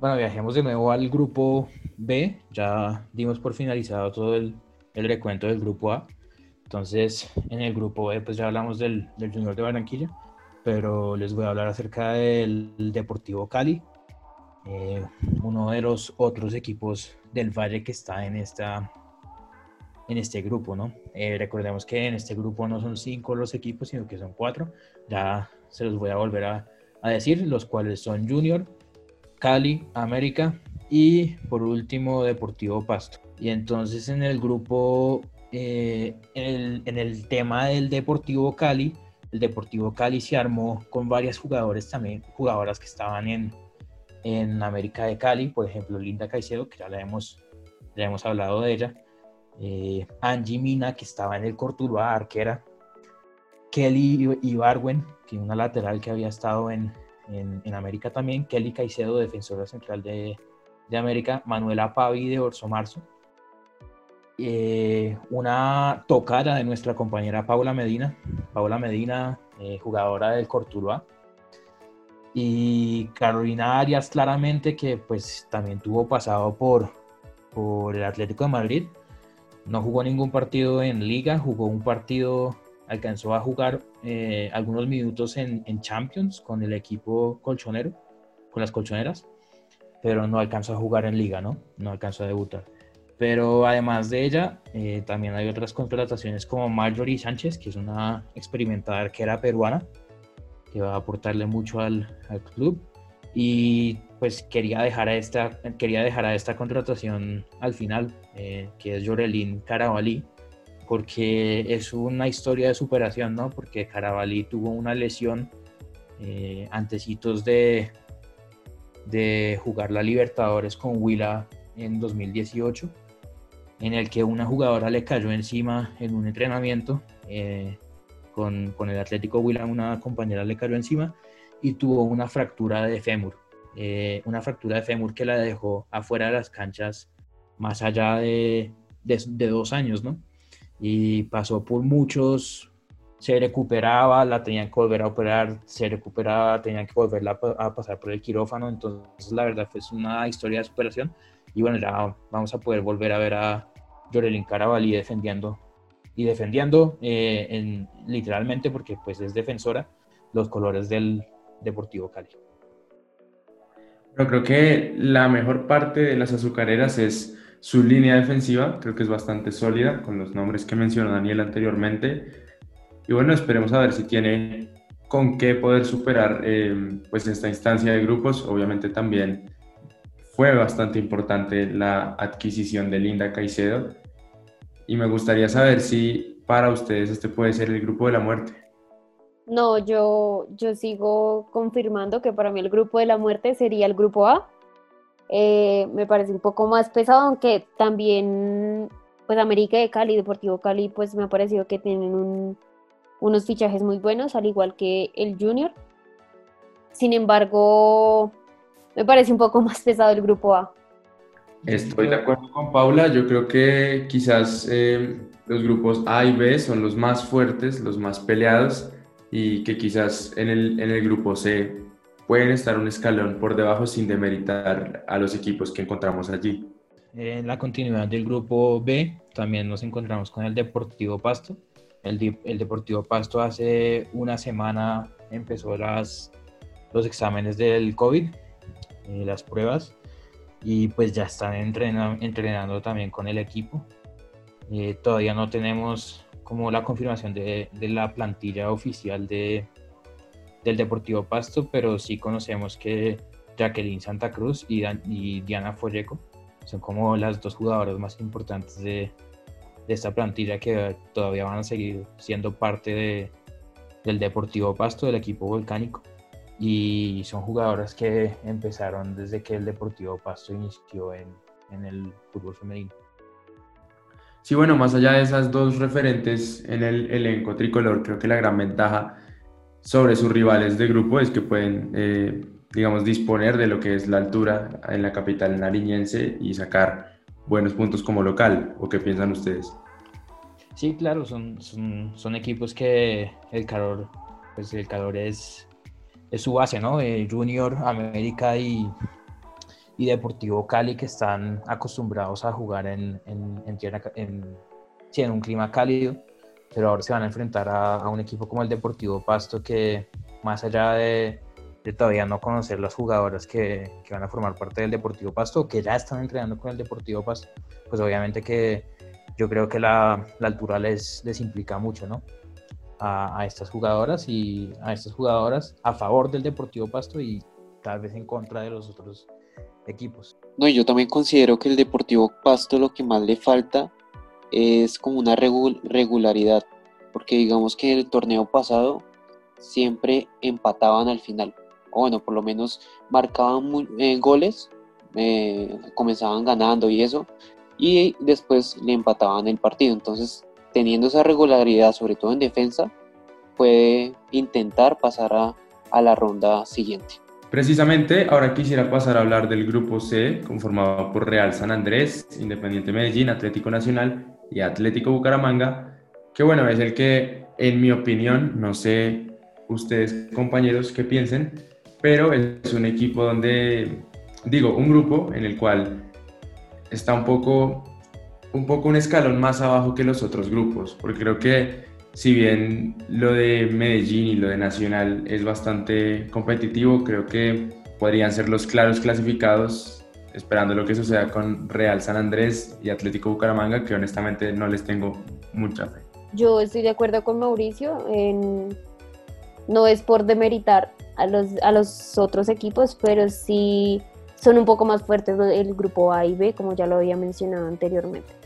Bueno, viajemos de nuevo al grupo B, ya dimos por finalizado todo el, el recuento del grupo A, entonces en el grupo B pues ya hablamos del, del Junior de Barranquilla, pero les voy a hablar acerca del Deportivo Cali, eh, uno de los otros equipos del Valle que está en, esta, en este grupo, ¿no? Eh, recordemos que en este grupo no son cinco los equipos, sino que son cuatro. Ya se los voy a volver a, a decir, los cuales son Junior, Cali, América y por último Deportivo Pasto. Y entonces en el grupo, eh, en, el, tema del Deportivo Cali, el Deportivo Cali se armó con varias jugadores también, jugadoras que estaban en, en América de Cali, por ejemplo, Linda Caicedo, que ya le hemos, ya hemos hablado de ella, eh, Angie Mina, que estaba en el Cortuluá, arquera, Kelly Ibarwen, que una lateral que había estado en, en, en, América también, Kelly Caicedo, defensora central de, de América, Manuela Pavi de Orso Marzo, eh, una tocada de nuestra compañera Paula Medina, Paula Medina, eh, jugadora del Cortuluá, y Carolina Arias claramente que pues también tuvo pasado por, por el Atlético de Madrid. No jugó ningún partido en liga, jugó un partido, alcanzó a jugar eh, algunos minutos en, en, Champions con el equipo colchonero, con las colchoneras, pero no alcanzó a jugar en liga, ¿no? No alcanzó a debutar. Pero además de ella, eh, también hay otras contrataciones como Marjorie Sánchez, que es una experimentada arquera peruana, que va a aportarle mucho al, club. Y pues quería dejar a esta, quería dejar a esta contratación al final, eh, que es Jorelín Carabalí, porque es una historia de superación, ¿no? Porque Carabalí tuvo una lesión eh, de, de jugar la Libertadores con Huila en 2018, en el que una jugadora le cayó encima en un entrenamiento eh, con, con el Atlético Huila, una compañera le cayó encima y tuvo una fractura de fémur. Eh, una fractura de fémur que la dejó afuera de las canchas más allá de, de, dos años, ¿no? Y pasó por muchos, se recuperaba, la tenían que volver a operar, se recuperaba, tenían que volverla a pasar por el quirófano, entonces la verdad fue una historia de superación y bueno, ya vamos a poder volver a ver a Jorelin Carabalí defendiendo y defendiendo eh, en, literalmente porque pues es defensora los colores del, Deportivo Cali. Pero creo que la mejor parte de las azucareras es su línea defensiva, creo que es bastante sólida con los nombres que mencionó Daniel anteriormente. Y bueno, esperemos a ver si tiene con qué poder superar eh, pues esta instancia de grupos. Obviamente también fue bastante importante la adquisición de Linda Caicedo. Y me gustaría saber si para ustedes este puede ser el grupo de la muerte. No, yo, yo sigo confirmando que para mí el grupo de la muerte sería el grupo A. Eh, me parece un poco más pesado, aunque también, pues América de Cali, Deportivo Cali, pues me ha parecido que tienen unos fichajes muy buenos, al igual que el Junior. Sin embargo, me parece un poco más pesado el grupo A. Estoy de acuerdo con Paula, yo creo que quizás eh, los grupos A y B son los más fuertes, los más peleados y que quizás en el, en el grupo C pueden estar un escalón por debajo sin demeritar a los equipos que encontramos allí. En la continuidad del grupo B también nos encontramos con el Deportivo Pasto. El, el Deportivo Pasto hace una semana empezó las, los exámenes del COVID, eh, las pruebas, y pues ya están entrenando, también con el equipo. Eh, todavía no tenemos como la confirmación de, la plantilla oficial de, del Deportivo Pasto, pero sí conocemos que Jacqueline Santa Cruz y, y Diana Folleco son como las dos jugadoras más importantes de, de, esta plantilla que todavía van a seguir siendo parte de, del Deportivo Pasto, del equipo volcánico. Y son jugadoras que empezaron desde que el Deportivo Pasto inició en, en el fútbol femenino. Sí, bueno, más allá de esas dos referentes en el elenco tricolor, creo que la gran ventaja sobre sus rivales de grupo es que pueden, eh, digamos, disponer de lo que es la altura en la capital nariñense y sacar buenos puntos como local. ¿O qué piensan ustedes? Sí, claro, son, son, equipos que el calor, pues el calor es, es su base, ¿no? Eh, Junior, América y, y Deportivo Cali que están acostumbrados a jugar en, en, en, un clima cálido, pero ahora se van a enfrentar a, un equipo como el Deportivo Pasto que más allá de, todavía no conocer las jugadoras que, que, van a formar parte del Deportivo Pasto, que ya están entrenando con el Deportivo Pasto, pues obviamente que yo creo que la, la altura les, les implica mucho, ¿no? A, estas jugadoras y a estas jugadoras a favor del Deportivo Pasto y tal vez en contra de los otros equipos. No, yo también considero que el Deportivo Pasto lo que más le falta es como una regularidad, porque digamos que el torneo pasado siempre empataban al final, o bueno, por lo menos marcaban eh, goles, eh, comenzaban ganando y eso, y después le empataban el partido. Entonces, teniendo esa regularidad, sobre todo en defensa, puede intentar pasar a la ronda siguiente. Precisamente, ahora quisiera pasar a hablar del grupo C, conformado por Real San Andrés, Independiente Medellín, Atlético Nacional y Atlético Bucaramanga, que bueno, es el que, en mi opinión, no sé ustedes compañeros qué piensen, pero es un equipo donde, digo, un grupo en el cual está un poco, un poco un escalón más abajo que los otros grupos, porque creo que si bien lo de Medellín y lo de Nacional es bastante competitivo, creo que podrían ser los claros clasificados, esperando lo que suceda con Real San Andrés y Atlético Bucaramanga, que honestamente no les tengo mucha fe. Yo estoy de acuerdo con Mauricio, no es por demeritar a los, a los otros equipos, pero sí son un poco más fuertes el grupo A y B, como ya lo había mencionado anteriormente.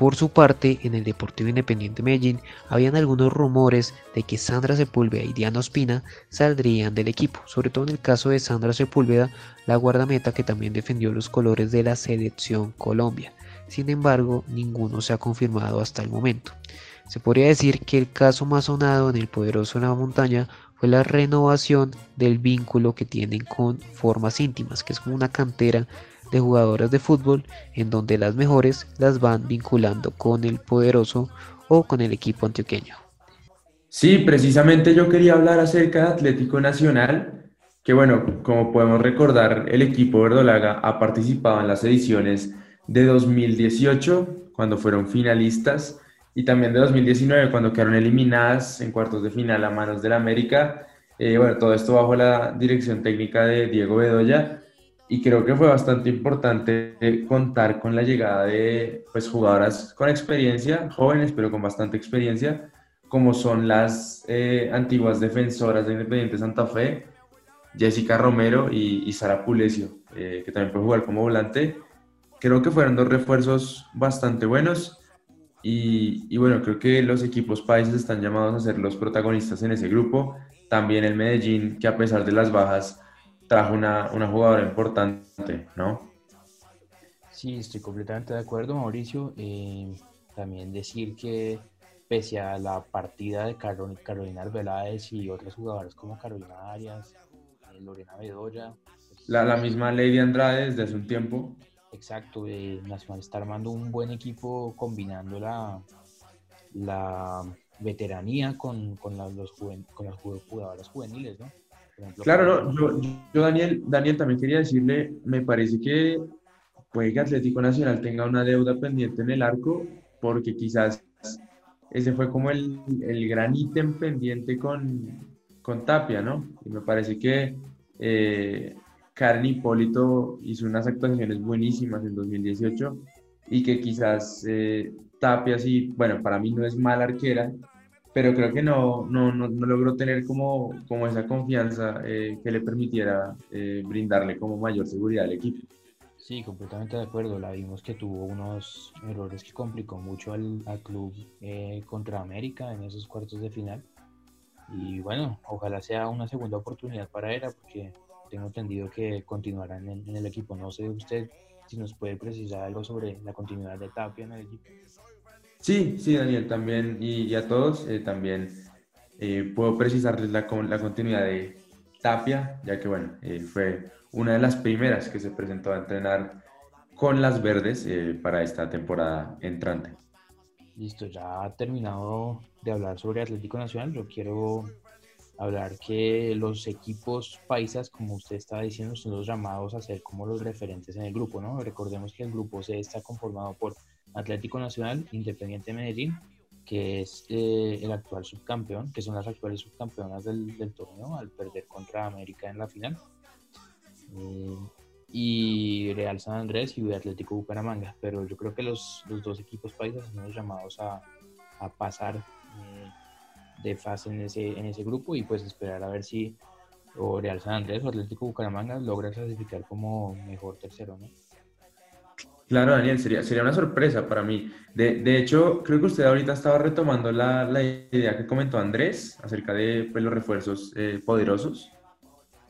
Por su parte, en el Deportivo Independiente Medellín habían algunos rumores de que Sandra Sepúlveda y Diana Ospina saldrían del equipo, sobre todo en el caso de Sandra Sepúlveda, la guardameta que también defendió los colores de la selección Colombia. Sin embargo, ninguno se ha confirmado hasta el momento. Se podría decir que el caso más sonado en el poderoso de la montaña fue la renovación del vínculo que tienen con formas íntimas, que es como una cantera de jugadoras de fútbol en donde las mejores las van vinculando con el poderoso o con el equipo antioqueño. Sí, precisamente yo quería hablar acerca de Atlético Nacional, que bueno, como podemos recordar, el equipo verdolaga ha participado en las ediciones de 2018, cuando fueron finalistas, y también de 2019, cuando quedaron eliminadas en cuartos de final a manos del América. Eh, bueno, todo esto bajo la dirección técnica de Diego Bedoya, y creo que fue bastante importante contar con la llegada de pues, jugadoras con experiencia, jóvenes pero con bastante experiencia, como son las eh, antiguas defensoras de Independiente Santa Fe, Jessica Romero y, Sara Pulesio, eh, que también puede jugar como volante. Creo que fueron dos refuerzos bastante buenos y, y, bueno, creo que los equipos países están llamados a ser los protagonistas en ese grupo. También el Medellín, que a pesar de las bajas, trajo una, una jugadora importante, ¿no? Sí, estoy completamente de acuerdo, Mauricio. Eh, también decir que pese a la partida de Carolina Arbeláez y otras jugadoras como Carolina Arias, eh, Lorena Bedoya. Pues, la, la, misma Lady Andrade desde hace un tiempo. Exacto, eh, Nacional está armando un buen equipo combinando la, la veteranía con, con, los con las jugadoras juveniles, ¿no? Claro, yo, yo, Daniel, Daniel también quería decirle, me parece que puede que Atlético Nacional tenga una deuda pendiente en el arco, porque quizás ese fue como el, el gran ítem pendiente con, con, Tapia, ¿no? Y me parece que eh, Karen Hipólito hizo unas actuaciones buenísimas en 2018 y que quizás eh, Tapia sí, bueno, para mí no es mala arquera, pero creo que no, no, no, no logró tener como, como esa confianza eh, que le permitiera eh, brindarle como mayor seguridad al equipo. Sí, completamente de acuerdo. La vimos que tuvo unos errores que complicó mucho al, al club eh, contra América en esos cuartos de final. Y bueno, ojalá sea una segunda oportunidad para ella, porque tengo entendido que continuará en en el equipo. No sé usted si nos puede precisar algo sobre la continuidad de Tapia en el equipo. Sí, sí, Daniel, también, y, a todos, eh, también eh, puedo precisarles la, la, continuidad de Tapia, ya que, bueno, eh, fue una de las primeras que se presentó a entrenar con las verdes para esta temporada entrante. Listo, ya ha terminado de hablar sobre Atlético Nacional. Yo quiero hablar que los equipos paisas, como usted estaba diciendo, son los llamados a ser como los referentes en el grupo, ¿no? Recordemos que el grupo C está conformado por Atlético Nacional, Independiente Medellín, que es eh, el actual subcampeón, que son las actuales subcampeonas del, torneo al perder contra América en la final. Eh, y Real San Andrés y Atlético Bucaramanga. Pero yo creo que los, dos equipos países son llamados a, a pasar eh, de fase en ese, en ese grupo y pues esperar a ver si o Real San Andrés o Atlético Bucaramanga logra clasificar como mejor tercero, ¿no? Claro, Daniel, sería, sería una sorpresa para mí. De, de hecho, creo que usted ahorita estaba retomando la, la idea que comentó Andrés acerca de pues, los refuerzos eh, poderosos.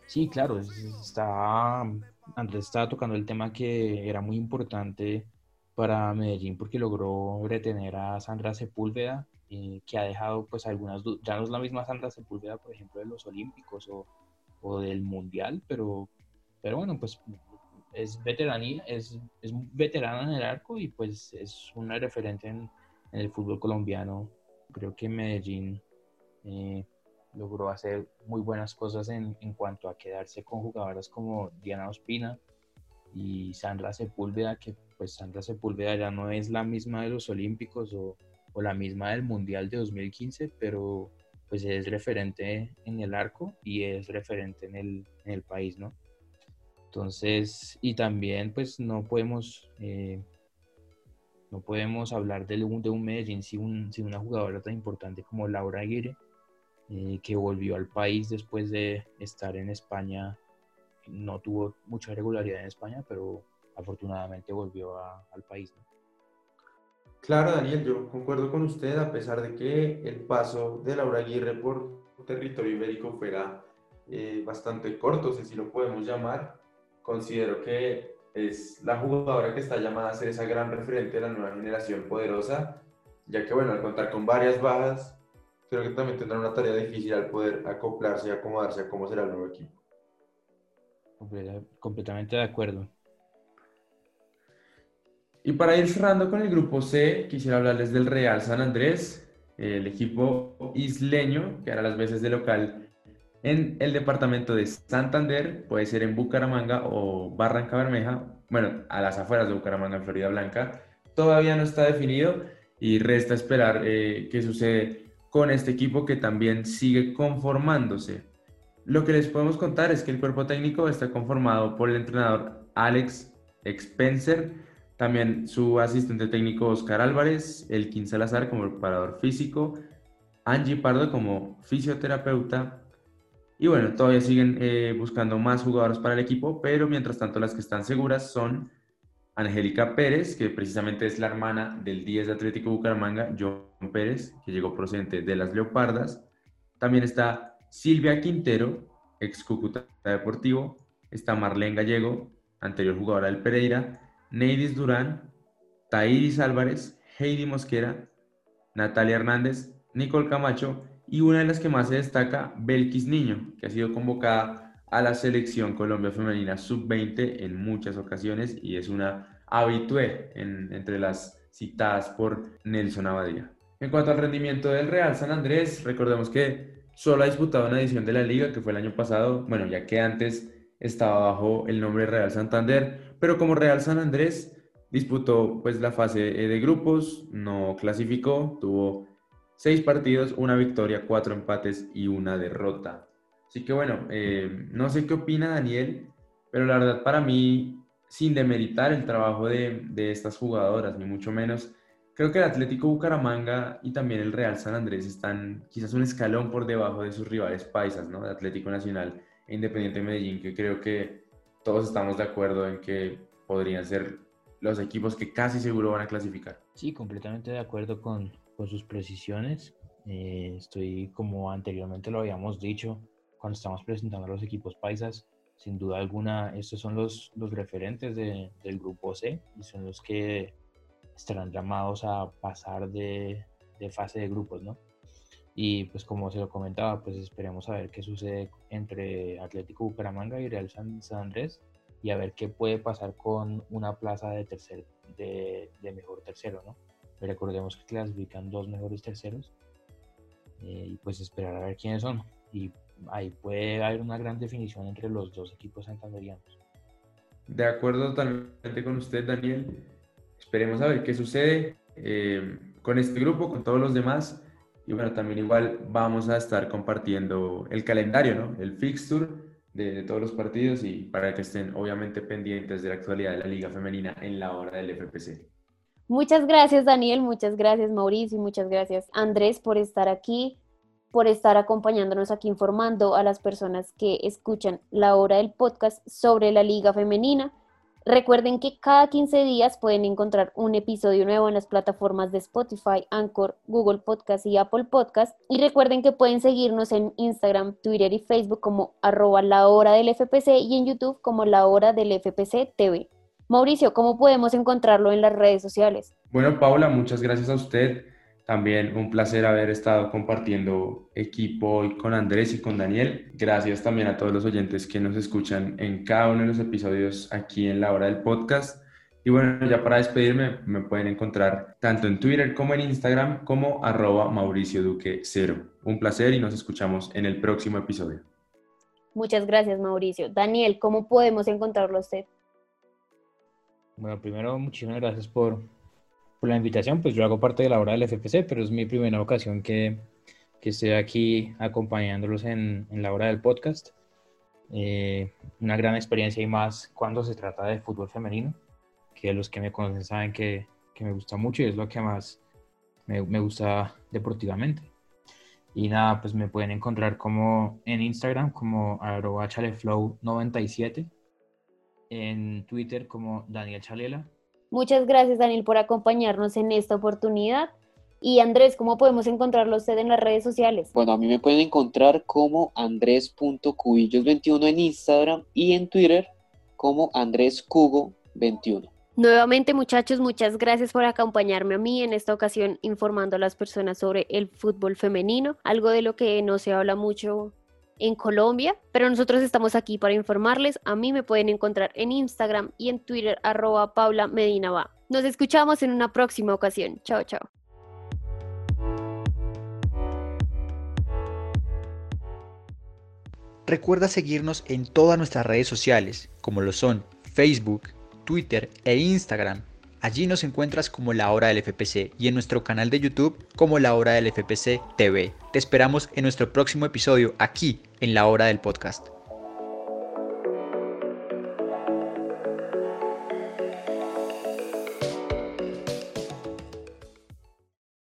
Sí, claro, está, Andrés estaba tocando el tema que era muy importante para Medellín porque logró retener a Sandra Sepúlveda, eh, que ha dejado pues algunas ya no es la misma Sandra Sepúlveda, por ejemplo, de los Olímpicos o, o del Mundial, pero, pero bueno, pues es veteranía, es, es veterana en el arco y pues es una referente en, el fútbol colombiano. Creo que Medellín eh, logró hacer muy buenas cosas en, en, cuanto a quedarse con jugadoras como Diana Ospina y Sandra Sepúlveda, que pues Sandra Sepúlveda ya no es la misma de los Olímpicos o, o la misma del Mundial de 2015, pero pues es referente en el arco y es referente en el, en el país, ¿no? Entonces, y también pues no podemos, eh, no podemos hablar de un, de un Medellín sin, sin, una jugadora tan importante como Laura Aguirre, eh, que volvió al país después de estar en España. No tuvo mucha regularidad en España, pero afortunadamente volvió al país. Claro, Daniel, yo concuerdo con usted, a pesar de que el paso de Laura Aguirre por territorio ibérico fuera eh, bastante corto, si lo podemos llamar, considero que es la jugadora que está llamada a ser esa gran referente de la nueva generación poderosa, ya que bueno, al contar con varias bajas, creo que también tendrá una tarea difícil al poder acoplarse y acomodarse a cómo será el nuevo equipo. Completamente de acuerdo. Y para ir cerrando con el grupo C, quisiera hablarles del Real San Andrés, el equipo isleño, que hará las veces de local en el departamento de Santander, puede ser en Bucaramanga o Barranca Bermeja, bueno, a las afueras de Bucaramanga, en Florida Blanca. Todavía no está definido y resta esperar eh, qué sucede con este equipo que también sigue conformándose. Lo que les podemos contar es que el cuerpo técnico está conformado por el entrenador Alex Expenser, también su asistente técnico Oscar Álvarez, el Salazar como preparador físico, Angie Pardo como fisioterapeuta, y bueno, todavía siguen eh, buscando más jugadores para el equipo, pero mientras tanto las que están seguras son Angélica Pérez, que precisamente es la hermana del 10 de Atlético Bucaramanga, John Pérez, que llegó procedente de las Leopardas. También está Silvia Quintero, ex Cúcuta Deportivo. Está Marlene Gallego, anterior jugadora del Pereira. Neidis Durán, Tairis Álvarez, Heidi Mosquera, Natalia Hernández, Nicole Camacho y una de las que más se destaca, Belkis Niño, que ha sido convocada a la selección Colombia Femenina Sub-20 en muchas ocasiones y es una habitué entre las citadas por Nelson Abadía. En cuanto al rendimiento del Real San Andrés, recordemos que solo ha disputado una edición de la liga, que fue el año pasado, bueno, ya que antes estaba bajo el nombre Real Santander, pero como Real San Andrés disputó pues la fase de grupos, no clasificó, tuvo Seis partidos, una victoria, cuatro empates y una derrota. Así que bueno, eh, no sé qué opina Daniel, pero la verdad para mí, sin demeritar el trabajo de, de estas jugadoras, ni mucho menos, creo que el Atlético Bucaramanga y también el Real San Andrés están quizás un escalón por debajo de sus rivales paisas, ¿no? De Atlético Nacional e Independiente Medellín, que creo que todos estamos de acuerdo en que podrían ser los equipos que casi seguro van a clasificar. Sí, completamente de acuerdo con, con sus precisiones. Eh, estoy, como anteriormente lo habíamos dicho, cuando estamos presentando los equipos paisas, sin duda alguna, estos son los, los referentes de, del grupo C y son los que estarán llamados a pasar de, de, fase de grupos, ¿no? Y pues como se lo comentaba, pues esperemos a ver qué sucede entre Atlético Bucaramanga y Real San, San Andrés y a ver qué puede pasar con una plaza de tercer, de, de mejor tercero, ¿no? Recordemos que clasifican dos mejores terceros eh, y pues esperar a ver quiénes son. Y ahí puede haber una gran definición entre los dos equipos santanderianos. De acuerdo totalmente con usted, Daniel. Esperemos a ver qué sucede eh, con este grupo, con todos los demás. Y bueno, también igual vamos a estar compartiendo el calendario, ¿no? El fixture de, de, todos los partidos y para que estén obviamente pendientes de la actualidad de la Liga Femenina en la hora del FPC. Muchas gracias Daniel, muchas gracias Mauricio muchas gracias Andrés por estar aquí, por estar acompañándonos aquí informando a las personas que escuchan la hora del podcast sobre la Liga Femenina. Recuerden que cada 15 días pueden encontrar un episodio nuevo en las plataformas de Spotify, Anchor, Google Podcast y Apple Podcast. Y recuerden que pueden seguirnos en Instagram, Twitter y Facebook como arroba la hora del FPC y en YouTube como la hora del FPC TV. Mauricio, ¿cómo podemos encontrarlo en las redes sociales? Bueno, Paula, muchas gracias a usted. También un placer haber estado compartiendo equipo hoy con Andrés y con Daniel. Gracias también a todos los oyentes que nos escuchan en cada uno de los episodios aquí en la hora del podcast. Y bueno, ya para despedirme, me pueden encontrar tanto en Twitter como en Instagram como arroba Mauricio Duque Cero. Un placer y nos escuchamos en el próximo episodio. Muchas gracias, Mauricio. Daniel, ¿cómo podemos encontrarlo usted? Bueno, primero, muchísimas gracias por, por la invitación. Pues yo hago parte de la hora del FPC, pero es mi primera ocasión que, que estoy aquí acompañándolos en, en la hora del podcast. Eh, una gran experiencia y más cuando se trata de fútbol femenino, que los que me conocen saben que, que me gusta mucho y es lo que más me, me, gusta deportivamente. Y nada, pues me pueden encontrar como en Instagram como arroba chaleflow97, en Twitter como Daniel Chalela. Muchas gracias Daniel por acompañarnos en esta oportunidad. Y Andrés, ¿cómo podemos encontrarlo usted en las redes sociales? Bueno, a mí me pueden encontrar como andres.cubillos21 en Instagram y en Twitter como andrescugo21. Nuevamente, muchachos, muchas gracias por acompañarme a mí en esta ocasión informando a las personas sobre el fútbol femenino, algo de lo que no se habla mucho en Colombia, pero nosotros estamos aquí para informarles. A mí me pueden encontrar en Instagram y en Twitter arroba Paula. Nos escuchamos en una próxima ocasión. Chao, chao. Recuerda seguirnos en todas nuestras redes sociales, como lo son Facebook, Twitter e Instagram. Allí nos encuentras como La Hora del FPC y en nuestro canal de YouTube como La Hora del FPC TV. Te esperamos en nuestro próximo episodio aquí en La Hora del Podcast.